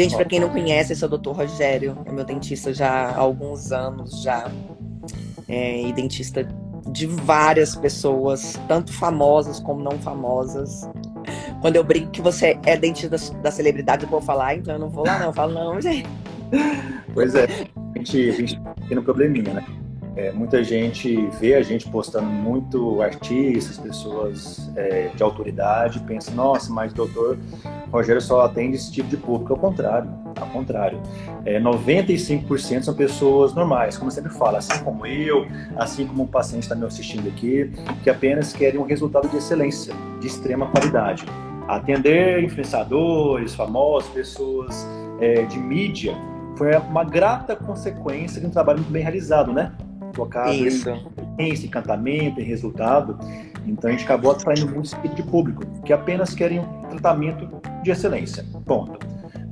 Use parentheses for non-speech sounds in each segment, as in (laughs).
Gente, para quem não conhece, esse é o Dr. Rogério, é meu dentista já há alguns anos já. É, e dentista de várias pessoas, tanto famosas como não famosas. Quando eu brinco que você é dentista da, da celebridade, eu vou falar, então eu não vou lá, não. Eu falo, não, gente. Pois é, a gente, a gente tem um probleminha, né? É, muita gente vê a gente postando muito artistas, pessoas é, de autoridade, pensa, nossa, mas doutor Rogério só atende esse tipo de público. Ao contrário, ao contrário. É, 95% são pessoas normais, como eu sempre falo, assim como eu, assim como o paciente está me assistindo aqui, que apenas querem um resultado de excelência, de extrema qualidade. Atender influenciadores, famosos, pessoas é, de mídia, foi uma grata consequência de um trabalho muito bem realizado, né? Focado Isso. em encantamento, em resultado. Então a gente acabou atraindo muito esse tipo de público, que apenas querem um tratamento de excelência. Ponto.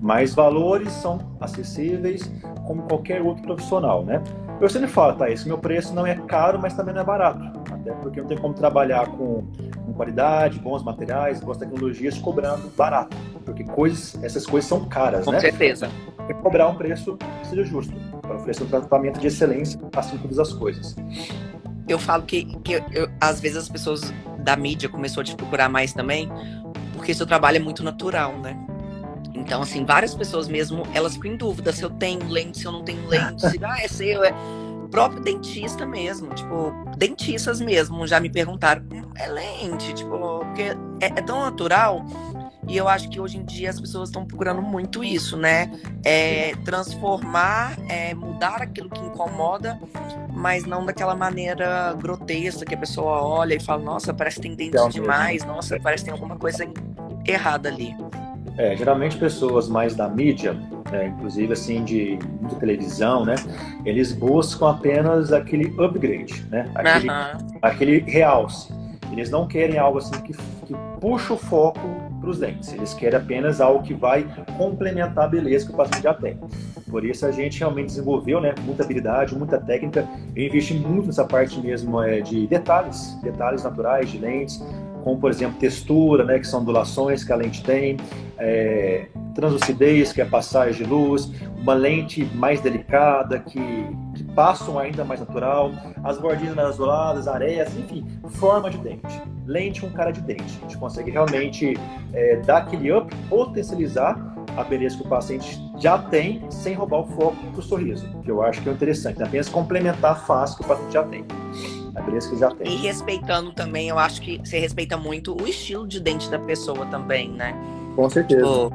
Mas valores são acessíveis como qualquer outro profissional, né? Eu sempre falo, tá, esse meu preço não é caro, mas também não é barato. Até porque não tem como trabalhar com, com qualidade, bons materiais, boas tecnologias, cobrando barato. Porque coisas, essas coisas são caras, com né? Com certeza. Que cobrar um preço que seja justo para oferecer um tratamento de excelência assim todas as coisas. Eu falo que, que eu, às vezes as pessoas da mídia começou a te procurar mais também, porque seu trabalho é muito natural, né? Então, assim, várias pessoas mesmo, elas ficam em dúvida se eu tenho lente, se eu não tenho lente, se (laughs) ah, é seu, é próprio dentista mesmo, tipo, dentistas mesmo já me perguntaram, é lente, tipo, porque é, é tão natural e eu acho que hoje em dia as pessoas estão procurando muito isso, né? É, transformar, é, mudar aquilo que incomoda, mas não daquela maneira grotesca que a pessoa olha e fala, nossa, parece que tem dentes demais, nossa, parece que tem alguma coisa errada ali. É, geralmente pessoas mais da mídia, né, inclusive assim de, de, televisão, né, eles buscam apenas aquele upgrade, né, aquele, aquele realce. Eles não querem algo assim que, que puxa o foco para os dentes. Eles querem apenas algo que vai complementar a beleza que o paciente já tem. Por isso a gente realmente desenvolveu né, muita habilidade, muita técnica. Eu investi muito nessa parte mesmo é, de detalhes, detalhes naturais de lentes, como por exemplo textura, né, que são ondulações que a lente tem, é, translucidez, que é passagem de luz, uma lente mais delicada, que, que passa um ainda mais natural, as bordinhas nasoladas, areias, enfim, forma de dente. Lente com cara de dente. A gente consegue realmente é, dar aquele up, potencializar a beleza que o paciente já tem, sem roubar o foco do sorriso, que eu acho que é interessante, apenas complementar a face que o paciente já tem. Que já tem. E respeitando também, eu acho que você respeita muito o estilo de dente da pessoa também, né? Com certeza. Tipo,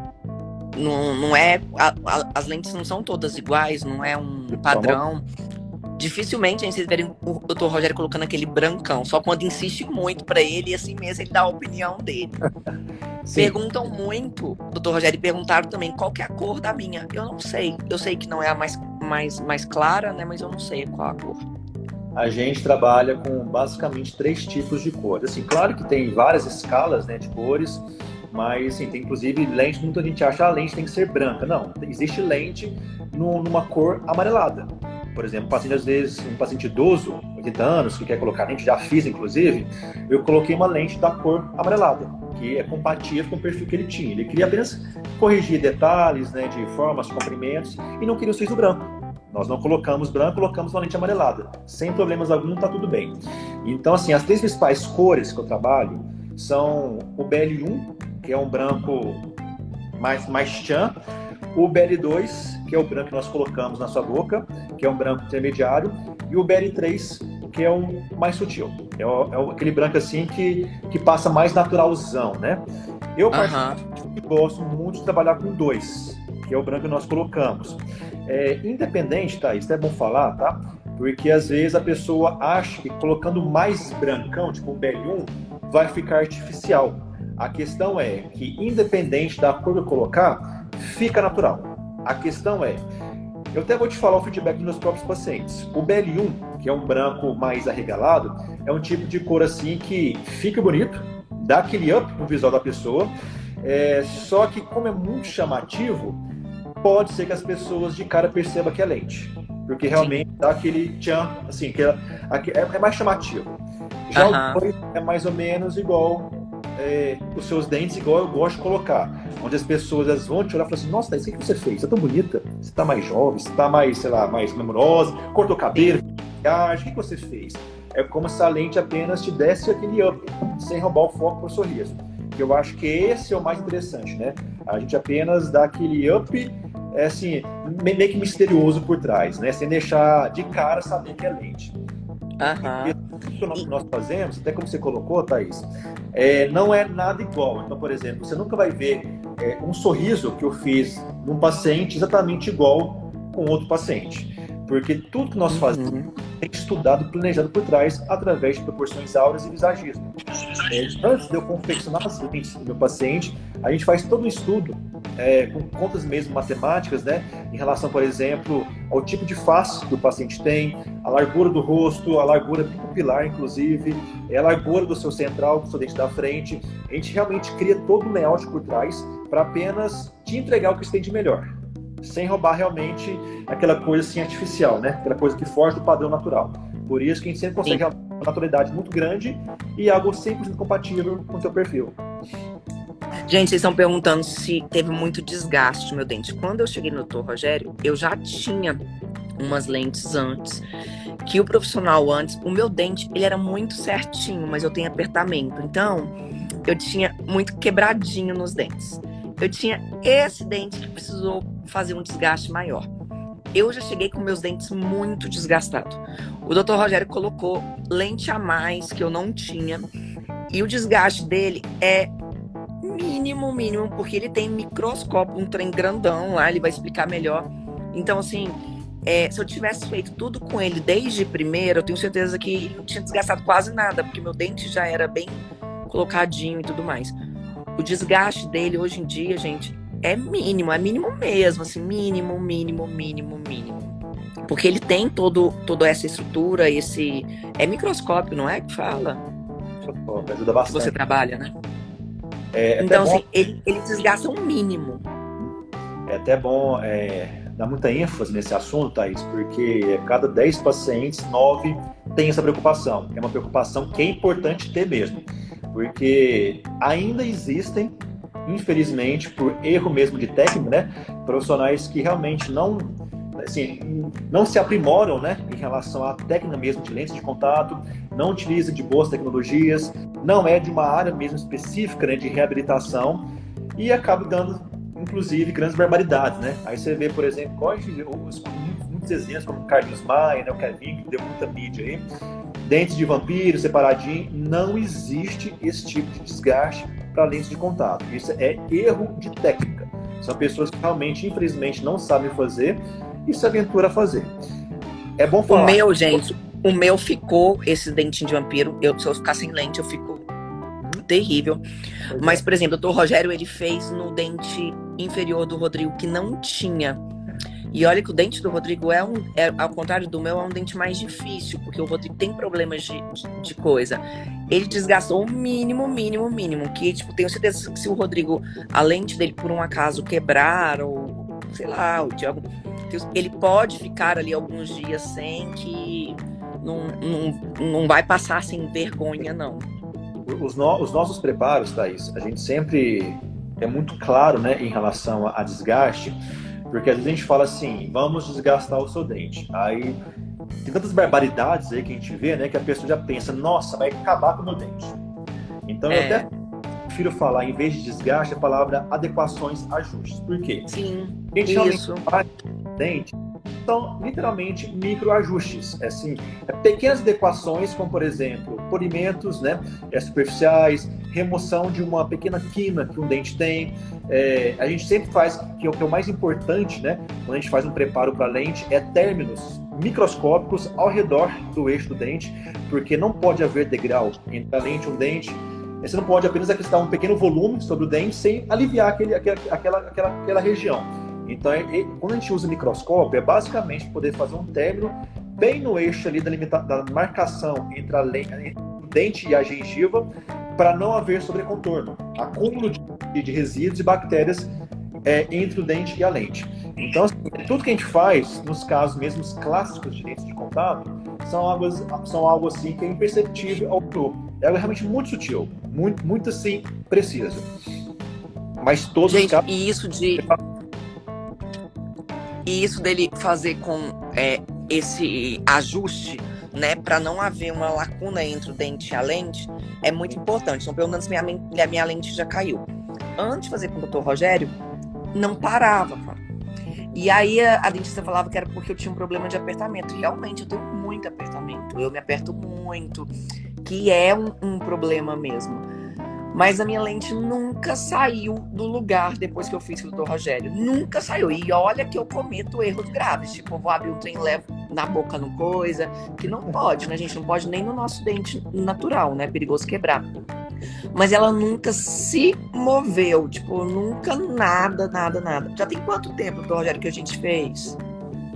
não, não é. A, a, as lentes não são todas iguais, não é um padrão. Dificilmente a gente verem o Dr. Rogério colocando aquele brancão, só quando insiste muito para ele e assim mesmo ele dá a opinião dele. (laughs) Perguntam muito, Dr. Rogério, perguntaram também qual que é a cor da minha. Eu não sei. Eu sei que não é a mais, mais, mais clara, né? Mas eu não sei qual a cor. A gente trabalha com basicamente três tipos de cores. Assim, claro que tem várias escalas né, de cores mas, assim, tem inclusive lente, muita gente acha que ah, a lente tem que ser branca. Não, existe lente no, numa cor amarelada. Por exemplo, um paciente, às vezes, um paciente idoso, 80 anos, que quer colocar lente, já fiz inclusive, eu coloquei uma lente da cor amarelada, que é compatível com o perfil que ele tinha. Ele queria apenas corrigir detalhes né, de formas, comprimentos e não queria o siso branco. Nós não colocamos branco, colocamos uma lente amarelada. Sem problemas algum, está tudo bem. Então, assim, as três principais cores que eu trabalho são o BL1, que é um branco mais, mais chan, o BL2, que é o branco que nós colocamos na sua boca, que é um branco intermediário, e o BL3, que é um mais sutil. É, o, é aquele branco assim que, que passa mais naturalzão, né? Eu, particularmente, gosto muito de trabalhar com dois, que é o branco que nós colocamos. É, independente, tá? Isso é bom falar, tá? Porque às vezes a pessoa acha que colocando mais brancão, tipo um BL1, vai ficar artificial. A questão é que, independente da cor que eu colocar, fica natural. A questão é, eu até vou te falar o feedback dos meus próprios pacientes. O BL1, que é um branco mais arregalado, é um tipo de cor assim que fica bonito, dá aquele up no visual da pessoa, é, só que como é muito chamativo, pode ser que as pessoas de cara percebam que é lente. Porque realmente Sim. dá aquele tchan, assim, que é, é, é mais chamativo. Já uhum. o 2 é mais ou menos igual é, os seus dentes igual eu gosto de colocar. Onde as pessoas elas vão te olhar e falar assim, nossa, Thaís, o que você fez? Você é tão bonita, você está mais jovem, você está mais, sei lá, mais glamourosa, cortou cabelo, o que você fez? É como se a lente apenas te desse aquele up, sem roubar o foco para o sorriso. Eu acho que esse é o mais interessante, né? A gente apenas dá aquele up, é assim, meio que misterioso por trás, né? Sem deixar de cara saber que é lente. Uhum. O que nós, nós, fazemos, até como você colocou, Thaís, é, não é nada igual. Então, por exemplo, você nunca vai ver é, um sorriso que eu fiz num paciente exatamente igual com outro paciente. Porque tudo que nós fazemos uhum. é estudado, planejado por trás, através de proporções áureas e visagismo. É, antes de eu confeccionar as lentes do meu paciente, a gente faz todo um estudo é, com contas mesmo matemáticas, né, em relação, por exemplo, ao tipo de face que o paciente tem, a largura do rosto, a largura pupilar, inclusive, é a largura do seu central, do seu dente da frente. A gente realmente cria todo um layout por trás para apenas te entregar o que você tem de melhor sem roubar realmente aquela coisa assim artificial, né? Aquela coisa que foge do padrão natural. Por isso que a gente sempre consegue Sim. uma naturalidade muito grande e algo 100% compatível com o seu perfil. Gente, vocês estão perguntando se teve muito desgaste no meu dente. Quando eu cheguei no Dr. Rogério, eu já tinha umas lentes antes. Que o profissional antes, o meu dente, ele era muito certinho, mas eu tenho apertamento. Então, eu tinha muito quebradinho nos dentes. Eu tinha esse dente que precisou fazer um desgaste maior. Eu já cheguei com meus dentes muito desgastados. O Dr. Rogério colocou lente a mais que eu não tinha. E o desgaste dele é mínimo, mínimo, porque ele tem microscópio, um trem grandão lá, ele vai explicar melhor. Então, assim, é, se eu tivesse feito tudo com ele desde primeiro, eu tenho certeza que não tinha desgastado quase nada, porque meu dente já era bem colocadinho e tudo mais. O desgaste dele hoje em dia, gente, é mínimo, é mínimo mesmo, assim, mínimo, mínimo, mínimo, mínimo. Porque ele tem todo, toda essa estrutura, esse. É microscópio, não é que fala? Microscópio, ajuda bastante. Que você trabalha, né? É, é então, assim, ele, ele desgasta um mínimo. É até bom é, dar muita ênfase nesse assunto, Thaís, porque cada 10 pacientes, 9 têm essa preocupação. É uma preocupação que é importante ter mesmo porque ainda existem, infelizmente, por erro mesmo de técnico, né, profissionais que realmente não assim, não se aprimoram né, em relação à técnica mesmo de lentes de contato, não utiliza de boas tecnologias, não é de uma área mesmo específica né, de reabilitação e acaba dando, inclusive, grandes barbaridades. Né? Aí você vê, por exemplo, os, muitos exemplos, como Carlos Maia, né, o Kevin, que deu muita mídia aí, dentes de vampiro, separadinho, não existe esse tipo de desgaste para lentes de contato. Isso é erro de técnica. São pessoas que realmente, infelizmente, não sabem fazer e se aventura a fazer. É bom falar. O meu, gente, o meu ficou, esse dentinho de vampiro, eu, se eu ficar sem lente, eu fico terrível. Mas, por exemplo, o doutor Rogério, ele fez no dente inferior do Rodrigo, que não tinha e olha que o dente do Rodrigo é um, é, ao contrário do meu, é um dente mais difícil, porque o Rodrigo tem problemas de, de, coisa. Ele desgastou o mínimo, mínimo, mínimo. Que, tipo, tenho certeza que se o Rodrigo, a lente dele por um acaso quebrar, ou sei lá, de algum, ele pode ficar ali alguns dias sem que não, não, não vai passar sem vergonha, não. Os, no, os nossos preparos, Thaís, a gente sempre é muito claro né, em relação a, a desgaste porque às vezes a gente fala assim, vamos desgastar o seu dente. Aí tem tantas barbaridades aí que a gente vê, né? Que a pessoa já pensa, nossa, vai acabar com o meu dente. Então é. eu até prefiro falar, em vez de desgaste, a palavra adequações, ajustes. Por quê? Sim, a gente isso. faz dente são literalmente microajustes, é assim, pequenas adequações, como por exemplo, polimentos né, é, superficiais, remoção de uma pequena quina que um dente tem. É, a gente sempre faz, que é o que é o mais importante, né, quando a gente faz um preparo para lente, é términos microscópicos ao redor do eixo do dente, porque não pode haver degrau entre a lente e um dente. Você não pode apenas acrescentar um pequeno volume sobre o dente sem aliviar aquele, aquela, aquela, aquela, região. Então, é, é, quando a gente usa microscópio, é basicamente poder fazer um término bem no eixo ali da, limita, da marcação entre, a, entre o dente e a gengiva, para não haver sobrecontorno, acúmulo de, de resíduos e bactérias é, entre o dente e a lente. Então, assim, tudo que a gente faz, nos casos mesmo clássicos de lentes de contato, são algo, são algo assim que é imperceptível ao grupo. É algo realmente muito sutil, muito, muito assim, preciso. Mas todos Gente, os casos... e isso de. E isso dele fazer com é, esse ajuste, né, para não haver uma lacuna entre o dente e a lente, é muito importante. Perguntando se minha, minha, minha lente já caiu. Antes de fazer com o doutor Rogério, não parava, cara. E aí a, a, dentista falava que era porque eu tinha um problema de apertamento. Realmente, eu tenho muito apertamento. Eu me aperto muito, que é um, um problema mesmo. Mas a minha lente nunca saiu do lugar depois que eu fiz com o doutor Rogério. Nunca saiu. E olha que eu cometo erros graves. Tipo, eu vou abrir um trem levo na boca no coisa. Que não pode, né, gente? Não pode nem no nosso dente natural, né? É perigoso quebrar. Mas ela nunca se moveu. Tipo, nunca nada, nada, nada. Já tem quanto tempo, doutor Rogério, que a gente fez?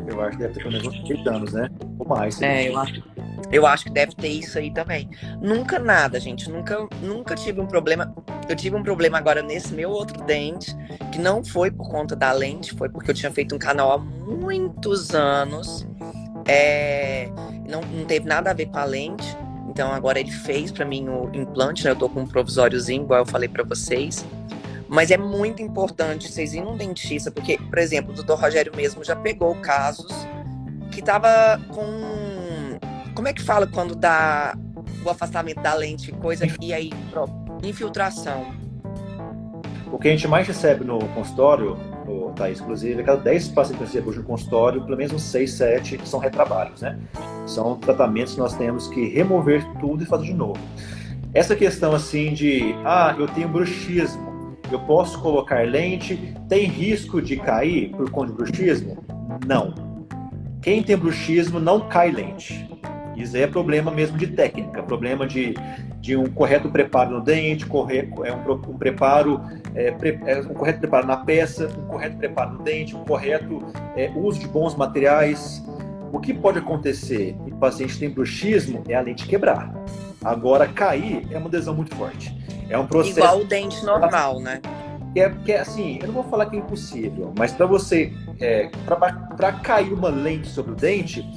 Eu acho que deve ter pelo menos uns 8 anos, né? Ou mais. É, eu acho. Eu acho que deve ter isso aí também. Nunca nada, gente. Nunca, nunca tive um problema. Eu tive um problema agora nesse meu outro dente, que não foi por conta da lente, foi porque eu tinha feito um canal há muitos anos. É, não, não teve nada a ver com a lente. Então agora ele fez para mim o implante, né? Eu tô com um provisóriozinho, igual eu falei para vocês. Mas é muito importante vocês irem num dentista, porque, por exemplo, o doutor Rogério mesmo já pegou casos que tava com como é que fala quando dá o afastamento da lente, coisa, e aí, infiltração? O que a gente mais recebe no consultório, o Thaís, inclusive, é cada 10 pacientes que recebemos no consultório, pelo menos uns 6, 7 são retrabalhos, né? São tratamentos que nós temos que remover tudo e fazer de novo. Essa questão assim de, ah, eu tenho bruxismo, eu posso colocar lente, tem risco de cair por conta de bruxismo? Não. Quem tem bruxismo não cai lente. Isso aí é problema mesmo de técnica, problema de, de um correto preparo no dente, correto, é um, um preparo, é, pre, é, um correto preparo na peça, um correto preparo no dente, um correto é, uso de bons materiais. O que pode acontecer em paciente tem bruxismo é a lente quebrar. Agora, cair é uma lesão muito forte. É um processo. Igual o dente normal, né? É, que é assim, eu não vou falar que é impossível, mas para você, é, para cair uma lente sobre o dente,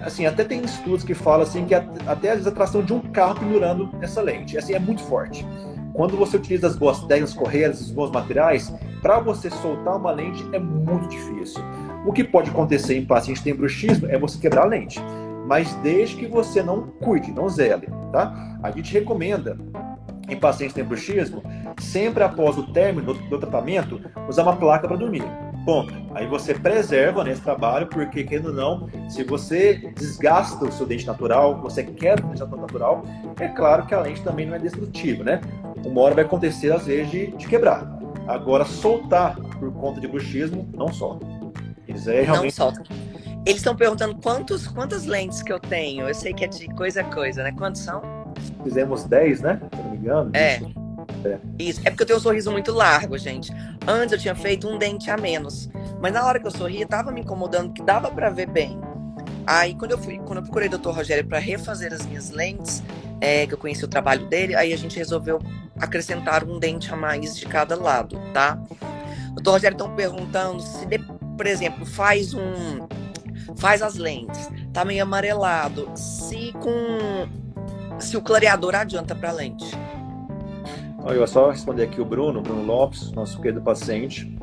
assim, até tem estudos que falam assim que até a tração de um carro pendurando essa lente, assim, é muito forte. Quando você utiliza as boas técnicas correias, os bons materiais, para você soltar uma lente é muito difícil. O que pode acontecer em paciente que tem bruxismo é você quebrar a lente, mas desde que você não cuide, não zele, tá? A gente recomenda em pacientes que têm bruxismo, sempre após o término do, do tratamento, usar uma placa para dormir. Ponto. Aí você preserva nesse trabalho, porque, querendo ou não, se você desgasta o seu dente natural, você quebra o dente natural, é claro que a lente também não é destrutiva, né? Uma hora vai acontecer, às vezes, de, de quebrar. Agora, soltar por conta de bruxismo, não solta. Isso é realmente... Não solta. Eles estão perguntando quantos, quantas lentes que eu tenho. Eu sei que é de coisa a coisa, né? Quantos são? Fizemos 10, né? Se não me engano. É. Isso. É. Isso. É porque eu tenho um sorriso muito largo, gente. Antes eu tinha feito um dente a menos. Mas na hora que eu sorria, tava me incomodando, que dava para ver bem. Aí quando eu fui, quando eu procurei o Dr. Rogério para refazer as minhas lentes, é, que eu conheci o trabalho dele, aí a gente resolveu acrescentar um dente a mais de cada lado, tá? Dr. Rogério estão perguntando se, de, por exemplo, faz um. Faz as lentes, tá meio amarelado. Se com. Se o clareador adianta pra lente. Eu só responder aqui o Bruno, Bruno Lopes, nosso querido paciente,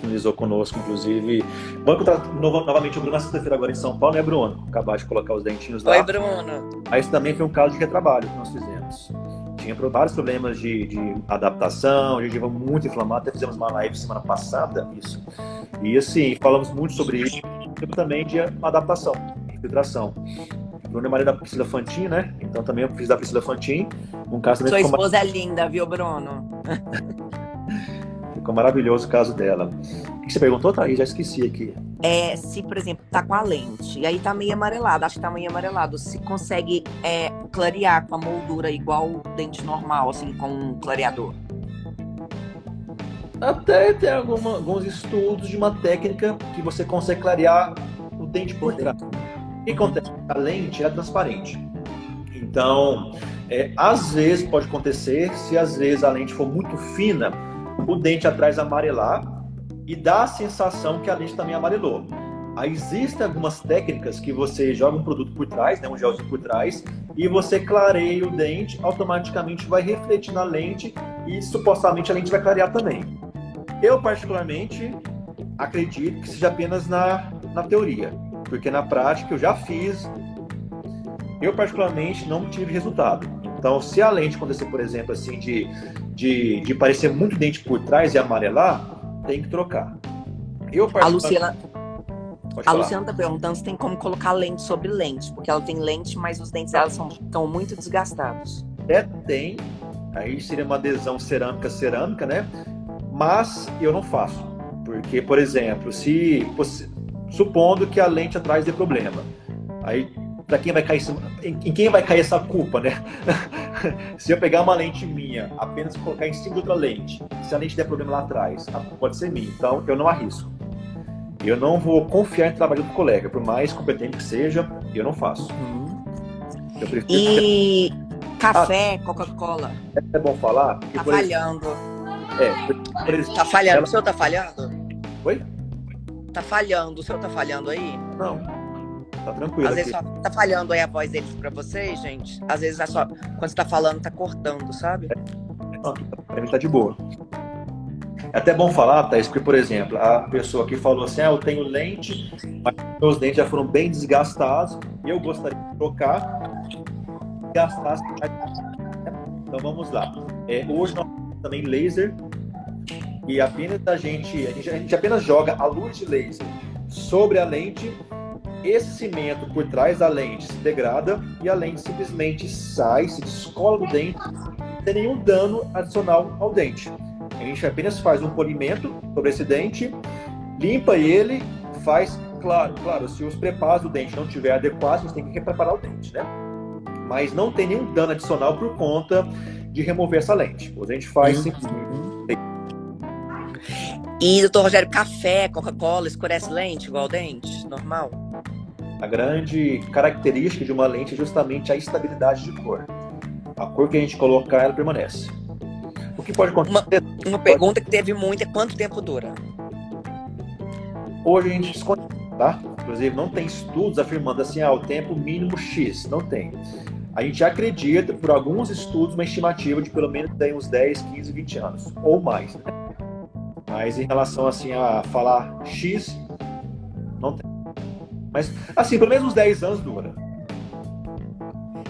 finalizou conosco, inclusive. Encontrar novamente o Bruno na sexta-feira agora em São Paulo, né, Bruno? Acabar de colocar os dentinhos lá. Oi, Bruno. Mas também foi um caso de retrabalho que nós fizemos. Tinha vários problemas de, de adaptação, a gengiva muito inflamada, até fizemos uma live semana passada, isso. E assim, falamos muito sobre isso, também de adaptação, infiltração. Bruno é marido da Priscila Fantin, né? Então também eu fiz da Priscila Fantin. Um caso Sua esposa é linda, viu, Bruno? (laughs) ficou maravilhoso o caso dela. O que você perguntou, Thaís? Já esqueci aqui. É, se, por exemplo, tá com a lente, e aí tá meio amarelado, acho que tá meio amarelado, se consegue é, clarear com a moldura igual o dente normal, assim, com um clareador? Até tem alguma, alguns estudos de uma técnica que você consegue clarear o dente por trás. O que acontece? A lente é transparente. Então, é, às vezes pode acontecer, se às vezes a lente for muito fina, o dente atrás amarelar e dá a sensação que a lente também amarelou. Existem algumas técnicas que você joga um produto por trás, né, um gelzinho por trás, e você clareia o dente, automaticamente vai refletir na lente e supostamente a lente vai clarear também. Eu, particularmente, acredito que seja apenas na, na teoria, porque na prática eu já fiz, eu particularmente não tive resultado. Então, se a lente acontecer, por exemplo, assim, de, de, de parecer muito dente por trás e amarelar, tem que trocar. Eu, a Luciana, a Luciana tá perguntando se tem como colocar lente sobre lente, porque ela tem lente, mas os dentes dela são, estão muito desgastados. É, tem. Aí seria uma adesão cerâmica-cerâmica, né? Mas eu não faço. Porque, por exemplo, se supondo que a lente atrás dê problema, aí para quem vai cair em quem vai cair essa culpa, né? (laughs) se eu pegar uma lente minha, apenas colocar em cima de outra lente, se a lente der problema lá atrás, pode ser minha. Então eu não arrisco. Eu não vou confiar em trabalho do colega, por mais competente que seja, eu não faço. Uhum. Eu prefiro e café, ah, Coca-Cola. É bom falar? Tá falhando. É, por exemplo, tá falhando. Ela... O senhor tá falhando? Oi? Tá falhando. O senhor tá falhando aí? Não. Tá tranquilo. Às aqui. vezes só tá falhando aí a voz deles pra vocês, gente. Às vezes é só. Quando você tá falando, tá cortando, sabe? Não, pra mim tá de boa. É até bom falar, Thaís, porque, por exemplo, a pessoa que falou assim: ah, eu tenho lente, mas meus dentes já foram bem desgastados e eu gostaria de trocar, gastar. Então vamos lá. É, hoje nós temos também laser e apenas a gente, a gente, a gente apenas joga a luz de laser sobre a lente esse cimento por trás da lente se degrada e a lente simplesmente sai, se descola do dente, sem nenhum dano adicional ao dente. A gente apenas faz um polimento sobre esse dente, limpa ele, faz, claro, claro, se os preparos do dente não estiver adequados, a gente tem que repreparar o dente, né? Mas não tem nenhum dano adicional por conta de remover essa lente. A gente faz uhum. simplesmente e, doutor Rogério, café, Coca-Cola, escurece lente igual dente? Normal? A grande característica de uma lente é justamente a estabilidade de cor. A cor que a gente colocar, ela permanece. O que pode acontecer? Uma, uma pergunta que teve muito é quanto tempo dura? Hoje a gente esconde, tá? Inclusive, não tem estudos afirmando assim, ah, o tempo mínimo X. Não tem. A gente acredita, por alguns estudos, uma estimativa de pelo menos uns 10, 15, 20 anos. Ou mais, né? Mas em relação assim a falar X, não tem. Mas, assim, pelo menos uns 10 anos dura.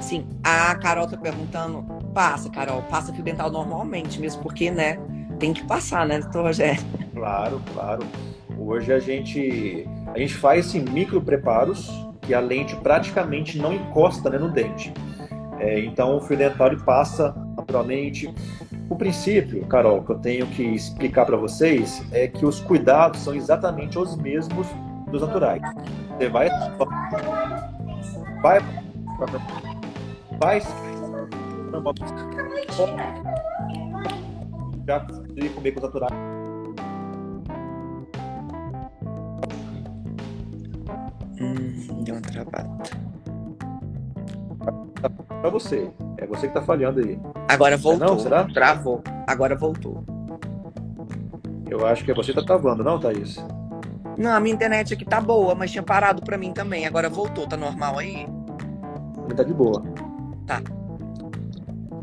Sim, a Carol tá perguntando, passa, Carol, passa fio dental normalmente, mesmo porque, né, tem que passar, né, doutor Rogério? Claro, claro. Hoje a gente, a gente faz assim, micro preparos que a lente praticamente não encosta né, no dente. É, então o fio dental ele passa naturalmente. O princípio, Carol, que eu tenho que explicar para vocês é que os cuidados são exatamente os mesmos dos naturais. Você vai. Vai. Vai. Já consegui comer com os naturais. Hum, deu um trabalho. Pra você. É você que tá falhando aí. Agora voltou. Não, será? Travou. Agora voltou. Eu acho que é você que tá travando, não, Thaís? Não, a minha internet aqui tá boa, mas tinha parado pra mim também. Agora voltou, tá normal aí? Tá de boa. Tá.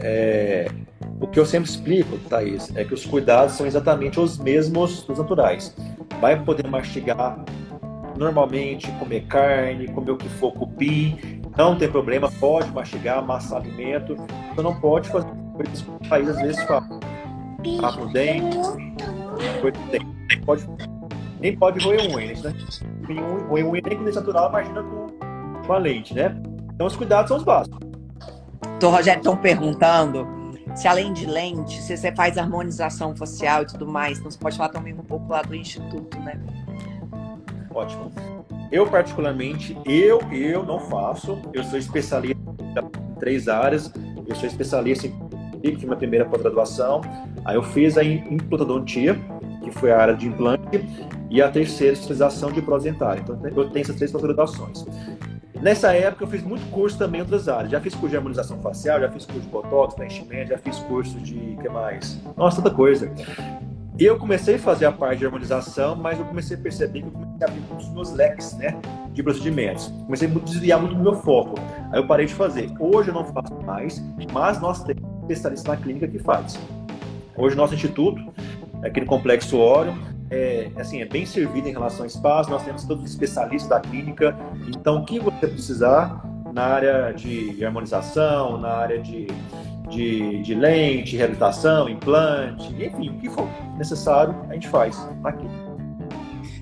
É, o que eu sempre explico, Thaís, é que os cuidados são exatamente os mesmos dos naturais. Vai poder mastigar normalmente, comer carne, comer o que for cupim, não tem problema, pode mastigar, amassar alimento, você não pode fazer coisas que o país às vezes fala. Papo dente, coisa dente. Pode nem pode roer unha, né? Roer unha nem com natural, imagina com, com a lente, né? Então os cuidados são os básicos. Então, Rogério, estão perguntando se além de lente, se você faz harmonização facial e tudo mais, então você pode falar também um pouco lá do instituto, né? Ótimo. Eu, particularmente, eu, eu não faço. Eu sou especialista em três áreas. Eu sou especialista em fiz minha primeira pós-graduação. Aí eu fiz a implantodontia, que foi a área de implante, e a terceira especialização de prótese dentária. Então eu tenho essas três pós-graduações. Nessa época eu fiz muito curso também em outras áreas. Já fiz curso de harmonização facial, já fiz curso de botox, preenchimento, já fiz curso de que mais? Nossa, tanta coisa. Eu comecei a fazer a parte de harmonização, mas eu comecei a perceber que eu comecei a abrir muitos meus leques, né, de procedimentos. Comecei a desviar muito do meu foco. Aí eu parei de fazer. Hoje eu não faço mais, mas nós temos especialista na clínica que faz. Hoje nosso instituto, aqui no Complexo Orion, é, assim, é bem servido em relação ao espaço, nós temos todos os especialistas da clínica, então o que você precisar na área de harmonização, na área de, de, de lente, reabilitação, implante, enfim, o que for necessário, a gente faz aqui.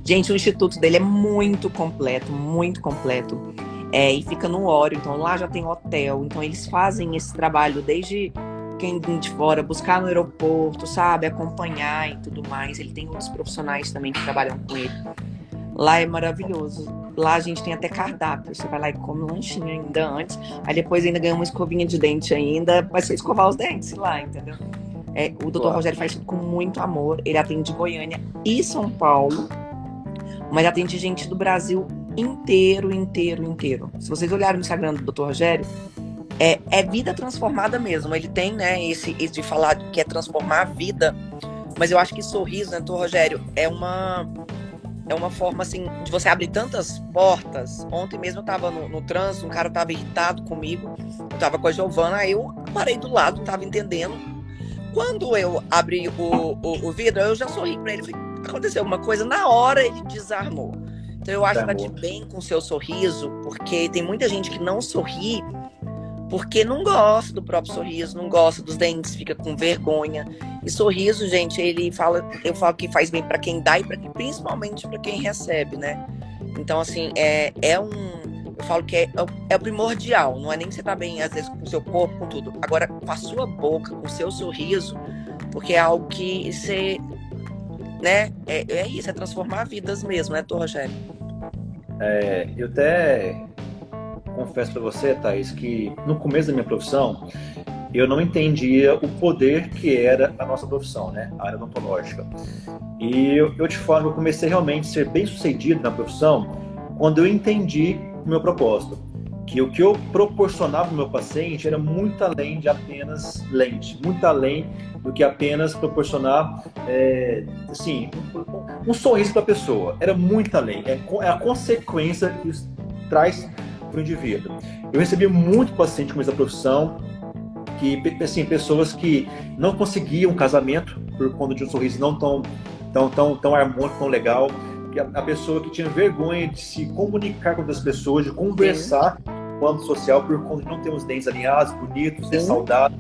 Gente, o instituto dele é muito completo, muito completo. É, e fica no Oro, então lá já tem hotel, então eles fazem esse trabalho desde quem vem de fora, buscar no aeroporto, sabe, acompanhar e tudo mais. Ele tem outros profissionais também que trabalham com ele. Lá é maravilhoso. Lá a gente tem até cardápio. Você vai lá e come um lanchinho ainda antes. Aí depois ainda ganha uma escovinha de dente ainda. Vai ser escovar os dentes lá, entendeu? É, o doutor Rogério faz tudo com muito amor. Ele atende Goiânia e São Paulo. Mas atende gente do Brasil inteiro, inteiro, inteiro. Se vocês olharem no Instagram do doutor Rogério, é, é vida transformada mesmo. Ele tem, né, esse, esse de falar que é transformar a vida. Mas eu acho que sorriso, né, doutor Rogério, é uma é uma forma assim de você abrir tantas portas. Ontem mesmo eu tava no, no trânsito, um cara tava irritado comigo, eu tava com a Giovana, aí eu parei do lado, não tava entendendo. Quando eu abri o, o, o vidro, eu já sorri para ele. Aconteceu alguma coisa, na hora ele desarmou. Então eu acho que tá de bem com o seu sorriso, porque tem muita gente que não sorri porque não gosta do próprio sorriso, não gosta dos dentes, fica com vergonha. E sorriso, gente, ele fala, eu falo que faz bem para quem dá e para principalmente para quem recebe, né? Então assim, é, é um eu falo que é, é, é primordial, não é nem você tá bem às vezes com o seu corpo, com tudo. Agora com a sua boca, com o seu sorriso, porque é algo que você né? É, é isso, é transformar vidas mesmo, né, Tô Rogério? É, eu até confesso para você, Thaís, que no começo da minha profissão, eu não entendia o poder que era a nossa profissão, né? A área odontológica. E eu, eu te falo, eu comecei realmente a ser bem sucedido na profissão quando eu entendi o meu propósito. Que o que eu proporcionava ao meu paciente era muito além de apenas lente, muito além do que apenas proporcionar, é, assim, um, um sorriso para a pessoa. Era muito além. É, é a consequência que isso traz para o indivíduo. Eu recebi muito paciente com essa profissão, que assim, pessoas que não conseguiam casamento por conta de um sorriso não tão, tão, tão, tão harmônico, tão legal, que a, a pessoa que tinha vergonha de se comunicar com outras pessoas, de conversar Sim. no âmbito social por conta de não ter os dentes alinhados, bonitos, né, saudáveis.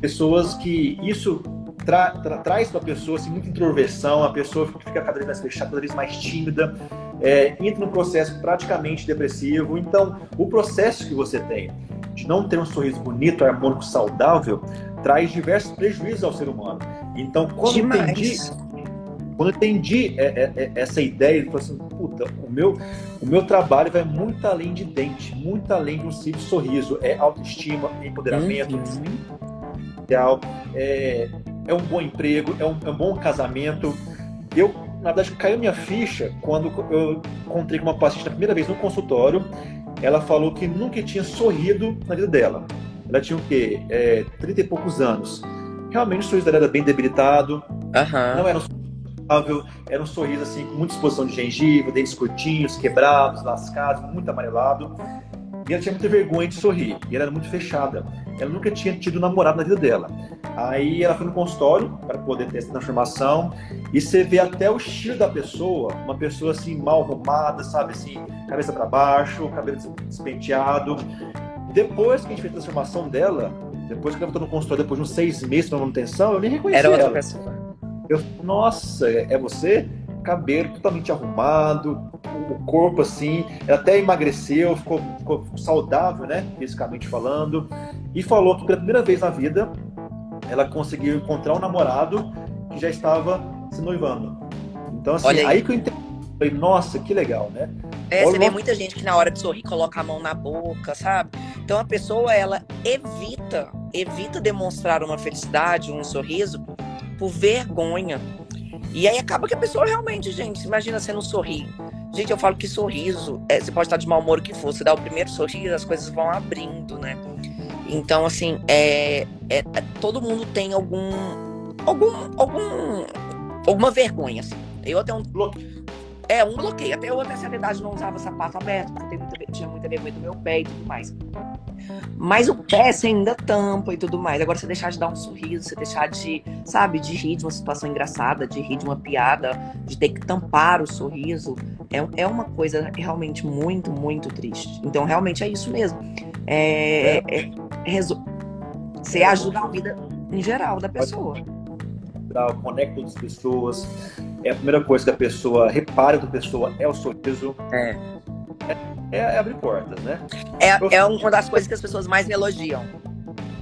Pessoas que isso tra, tra, traz para a pessoa assim, muita introversão, a pessoa fica cada vez mais fechada, cada vez mais tímida, é, entra num processo praticamente depressivo. Então, o processo que você tem de não ter um sorriso bonito, harmônico, saudável, traz diversos prejuízos ao ser humano. Então, quando eu entendi, quando entendi é, é, é, essa ideia, eu falei assim, puta, o meu, o meu trabalho vai muito além de dente, muito além de um simples sorriso. É autoestima, empoderamento, uhum. é, é um bom emprego, é um, é um bom casamento. Eu na verdade, caiu minha ficha quando eu encontrei com uma paciente na primeira vez no consultório. Ela falou que nunca tinha sorrido na vida dela. Ela tinha o quê? É, 30 e poucos anos. Realmente o sorriso dela era bem debilitado. Uhum. Não era um sorriso, era um sorriso assim, com muita exposição de gengiva, dentes curtinhos, quebrados, lascados, muito amarelado. E ela tinha muita vergonha de sorrir. E ela era muito fechada. Ela nunca tinha tido namorado na vida dela. Aí ela foi no consultório para poder ter essa transformação. E você vê até o estilo da pessoa, uma pessoa assim mal arrumada, sabe assim, cabeça para baixo, cabelo despenteado. Depois que a gente fez a transformação dela, depois que ela voltou no consultório, depois de uns seis meses para manutenção, eu nem reconheci Era outra ela. pessoa. Eu, nossa, é você? Cabelo totalmente arrumado, o corpo assim, ela até emagreceu, ficou, ficou saudável, né, fisicamente falando, e falou que pela primeira vez na vida ela conseguiu encontrar um namorado que já estava se noivando. Então, assim, aí. aí. que eu entendi, nossa, que legal, né? É, você vê muita gente que na hora de sorrir coloca a mão na boca, sabe? Então a pessoa, ela evita, evita demonstrar uma felicidade, um sorriso, por vergonha. E aí acaba que a pessoa realmente, gente, imagina você não sorrir. Gente, eu falo que sorriso, é, você pode estar de mau humor que for, você dá o primeiro sorriso, as coisas vão abrindo, né? Então, assim, é, é, é todo mundo tem algum, algum, algum alguma vergonha, assim. Eu até um. É, um bloqueio. Até eu, até certa idade, não usava sapato aberto, porque muita, tinha muita vergonha do meu pé e tudo mais. Mas o pé você ainda tampa e tudo mais. Agora, você deixar de dar um sorriso, você deixar de, sabe, de rir de uma situação engraçada, de rir de uma piada, de ter que tampar o sorriso, é, é uma coisa realmente muito, muito triste. Então, realmente é isso mesmo. É, é, é você ajuda a vida em geral da pessoa. Conecta outras pessoas. É a primeira coisa que a pessoa repara que a pessoa é o sorriso. É. É, é abrir portas, né? É, é uma das coisas que as pessoas mais me elogiam.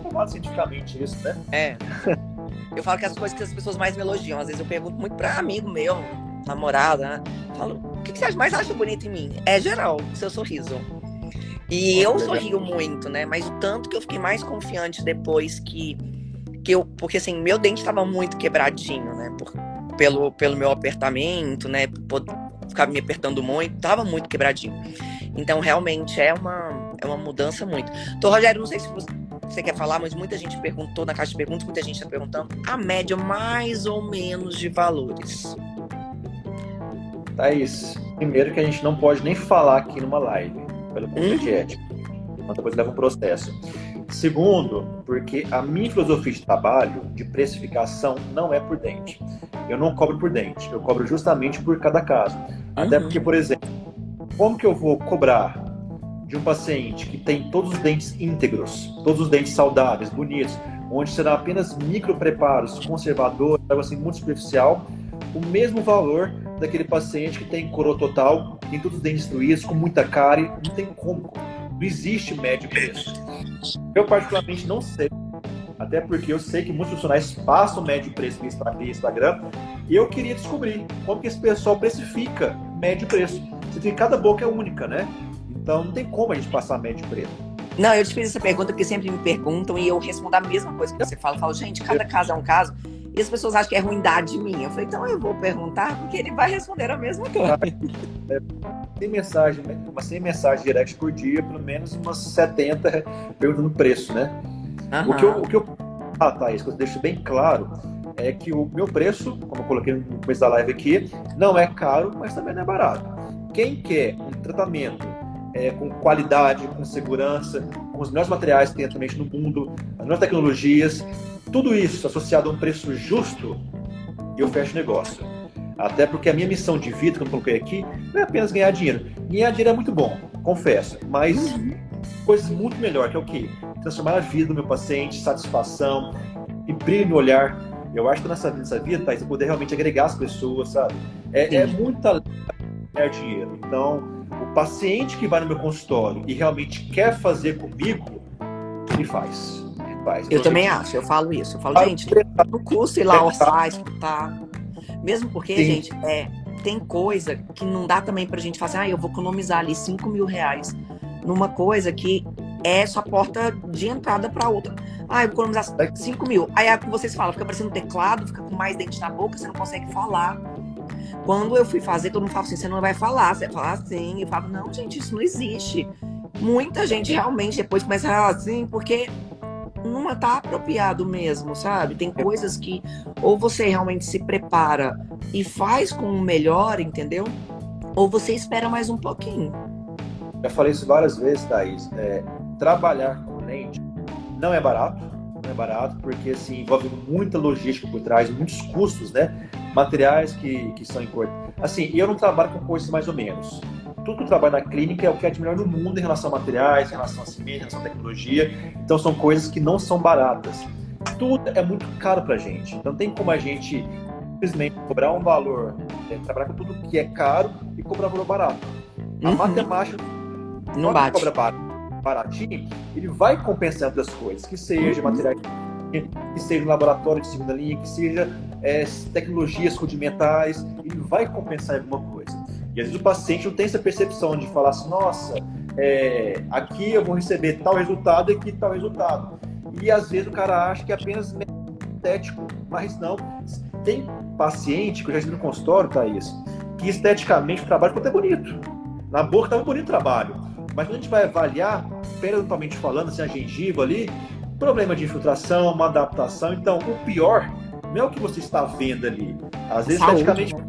Comprovado cientificamente isso, né? É. Eu falo que as coisas que as pessoas mais me elogiam. Às vezes eu pergunto muito pra amigo meu, namorada, né? Falo, o que você mais acha bonito em mim? É geral, seu sorriso. E eu sorrio muito, né? Mas o tanto que eu fiquei mais confiante depois que, que eu. Porque assim, meu dente estava muito quebradinho, né? Por, pelo, pelo meu apertamento, né? Por ficar me apertando muito, tava muito quebradinho. Então, realmente é uma, é uma mudança muito. Então, Rogério, não sei se você, você quer falar, mas muita gente perguntou na caixa de perguntas, muita gente está perguntando a média mais ou menos de valores. Thaís, primeiro que a gente não pode nem falar aqui numa live pelo conceito uhum. de ética. Então, depois leva um processo. Segundo, porque a minha filosofia de trabalho, de precificação, não é por dente. Eu não cobro por dente, eu cobro justamente por cada caso. Uhum. Até porque, por exemplo, como que eu vou cobrar de um paciente que tem todos os dentes íntegros, todos os dentes saudáveis, bonitos, onde será apenas micro preparos, conservadores, algo assim muito superficial, o mesmo valor daquele paciente que tem coroa total, tem todos os dentes destruídos, com muita cárie, não tem como. Não existe médio preço. Eu particularmente não sei, até porque eu sei que muitos profissionais passam médio preço no Instagram, e eu queria descobrir como que esse pessoal precifica médio preço. Você tem cada boca é única, né? Então não tem como a gente passar médio preço. Não, eu te fiz essa pergunta porque sempre me perguntam e eu respondo a mesma coisa que você fala. Eu falo, gente, cada caso é um caso. E as pessoas acham que é ruindade minha. Eu falei, então eu vou perguntar, porque ele vai responder a mesma coisa. (laughs) Tem mensagem, mas tem mensagem direct por dia, pelo menos umas 70 perguntando preço, né? Uhum. O que eu, o que eu ah, Thaís, que eu deixo bem claro é que o meu preço, como eu coloquei no começo da live aqui, não é caro, mas também não é barato. Quem quer um tratamento é, com qualidade, com segurança, com os melhores materiais que tem atualmente no mundo, as melhores tecnologias, tudo isso associado a um preço justo, eu fecho negócio. Até porque a minha missão de vida, que eu coloquei aqui, não é apenas ganhar dinheiro. Ganhar dinheiro é muito bom, confesso, mas uhum. coisas muito melhor, que é o quê? Transformar a vida do meu paciente, satisfação e brilho no olhar. Eu acho que nessa, nessa vida, Thaís, eu poder realmente agregar as pessoas, sabe? É, é muita ganhar dinheiro. Então, o paciente que vai no meu consultório e realmente quer fazer comigo, ele faz faz. Eu também acho, eu falo isso. Eu falo, gente, não custa ir lá (laughs) orçar, escutar. Mesmo porque, Sim. gente, é, tem coisa que não dá também pra gente fazer, ah, eu vou economizar ali 5 mil reais numa coisa que é sua porta de entrada para outra. Ah, eu vou economizar 5 mil. Aí é que vocês falam, fica parecendo um teclado, fica com mais dente na boca, você não consegue falar. Quando eu fui fazer, todo mundo fala assim, você não vai falar, você vai falar assim. Eu falo, não, gente, isso não existe. Muita gente realmente depois começa a falar assim, porque não tá apropriado mesmo, sabe? Tem coisas que ou você realmente se prepara e faz com o melhor, entendeu? Ou você espera mais um pouquinho. Já falei isso várias vezes, Thaís. É, trabalhar com lente não é barato, não é barato, porque assim, envolve muita logística por trás, muitos custos, né? Materiais que, que são importantes. Assim, eu não trabalho com coisas mais ou menos tudo que eu trabalho na clínica é o que é de melhor no mundo em relação a materiais, em relação a cimento, em relação à tecnologia. Então são coisas que não são baratas. Tudo é muito caro pra gente. Então tem como a gente simplesmente cobrar um valor, é, trabalhar com tudo que é caro e cobrar um valor barato. A uhum. matemática não bate. cobra baratinho, ele vai compensar outras coisas, que seja uhum. materiais que seja um laboratório de segunda linha, que seja é, tecnologias rudimentares, ele vai compensar alguma coisa. E às vezes o paciente não tem essa percepção de falar assim, nossa, é, aqui eu vou receber tal resultado e aqui tal resultado. E às vezes o cara acha que é apenas estético, mas não. Tem paciente, que eu já vi no consultório, Thaís, que esteticamente o trabalho ficou até bonito. Na boca estava bonito o trabalho. Mas quando a gente vai avaliar, periodicamente falando, assim, a gengiva ali, problema de infiltração, uma adaptação. Então, o pior não é o que você está vendo ali. Às vezes, Saúde, praticamente, né?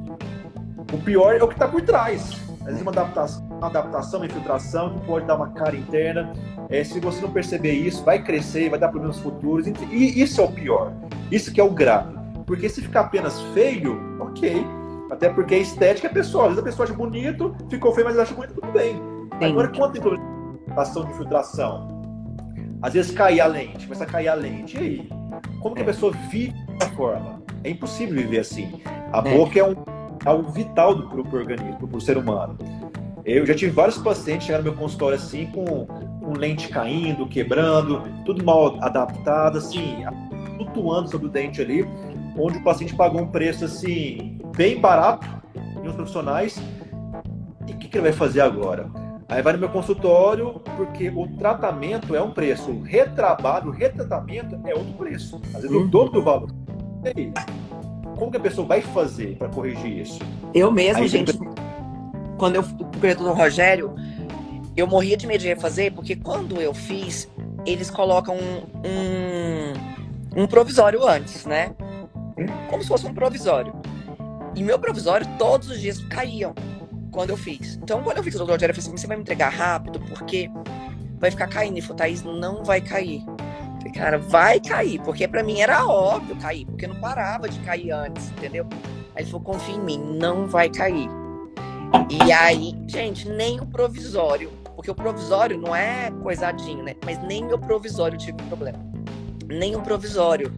O pior é o que está por trás. Às vezes, uma adaptação, uma adaptação, uma infiltração que pode dar uma cara interna. É, se você não perceber isso, vai crescer, vai dar problemas futuros. E isso é o pior. Isso que é o grave. Porque se ficar apenas feio, ok. Até porque a estética é pessoal. Às vezes a pessoa acha bonito, ficou feio, mas acha bonito, tudo bem. Sim. Agora, quanto tem ação de infiltração? Às vezes cair a lente, começa a cair a lente. E aí? Como que a é. pessoa vive dessa forma? É impossível viver assim. A é. boca é um algo vital do pro organismo, para o ser humano. Eu já tive vários pacientes chegando no meu consultório assim, com, com lente caindo, quebrando, tudo mal adaptado, assim, flutuando sobre o dente ali, onde o paciente pagou um preço assim, bem barato em uns profissionais. E o que, que ele vai fazer agora? Aí vai no meu consultório, porque o tratamento é um preço, o retrabalho, o retratamento é outro preço. Às vezes o dobro do valor. E aí? Como que a pessoa vai fazer para corrigir isso? Eu mesmo, aí, gente, quando eu fui do Rogério, eu morria de medo de refazer, porque quando eu fiz, eles colocam um, um, um provisório antes, né? Como se fosse um provisório. E meu provisório, todos os dias caíam quando eu fiz. Então, quando eu fiz o Rogério, eu falei assim, você vai me entregar rápido, porque vai ficar caindo. E falou, Thaís, não vai cair. Cara, vai cair, porque para mim era óbvio cair, porque não parava de cair antes, entendeu? Aí ele falou, confia em mim, não vai cair. E aí, gente, nem o provisório, porque o provisório não é coisadinho, né? Mas nem o provisório tive problema. Nem o provisório.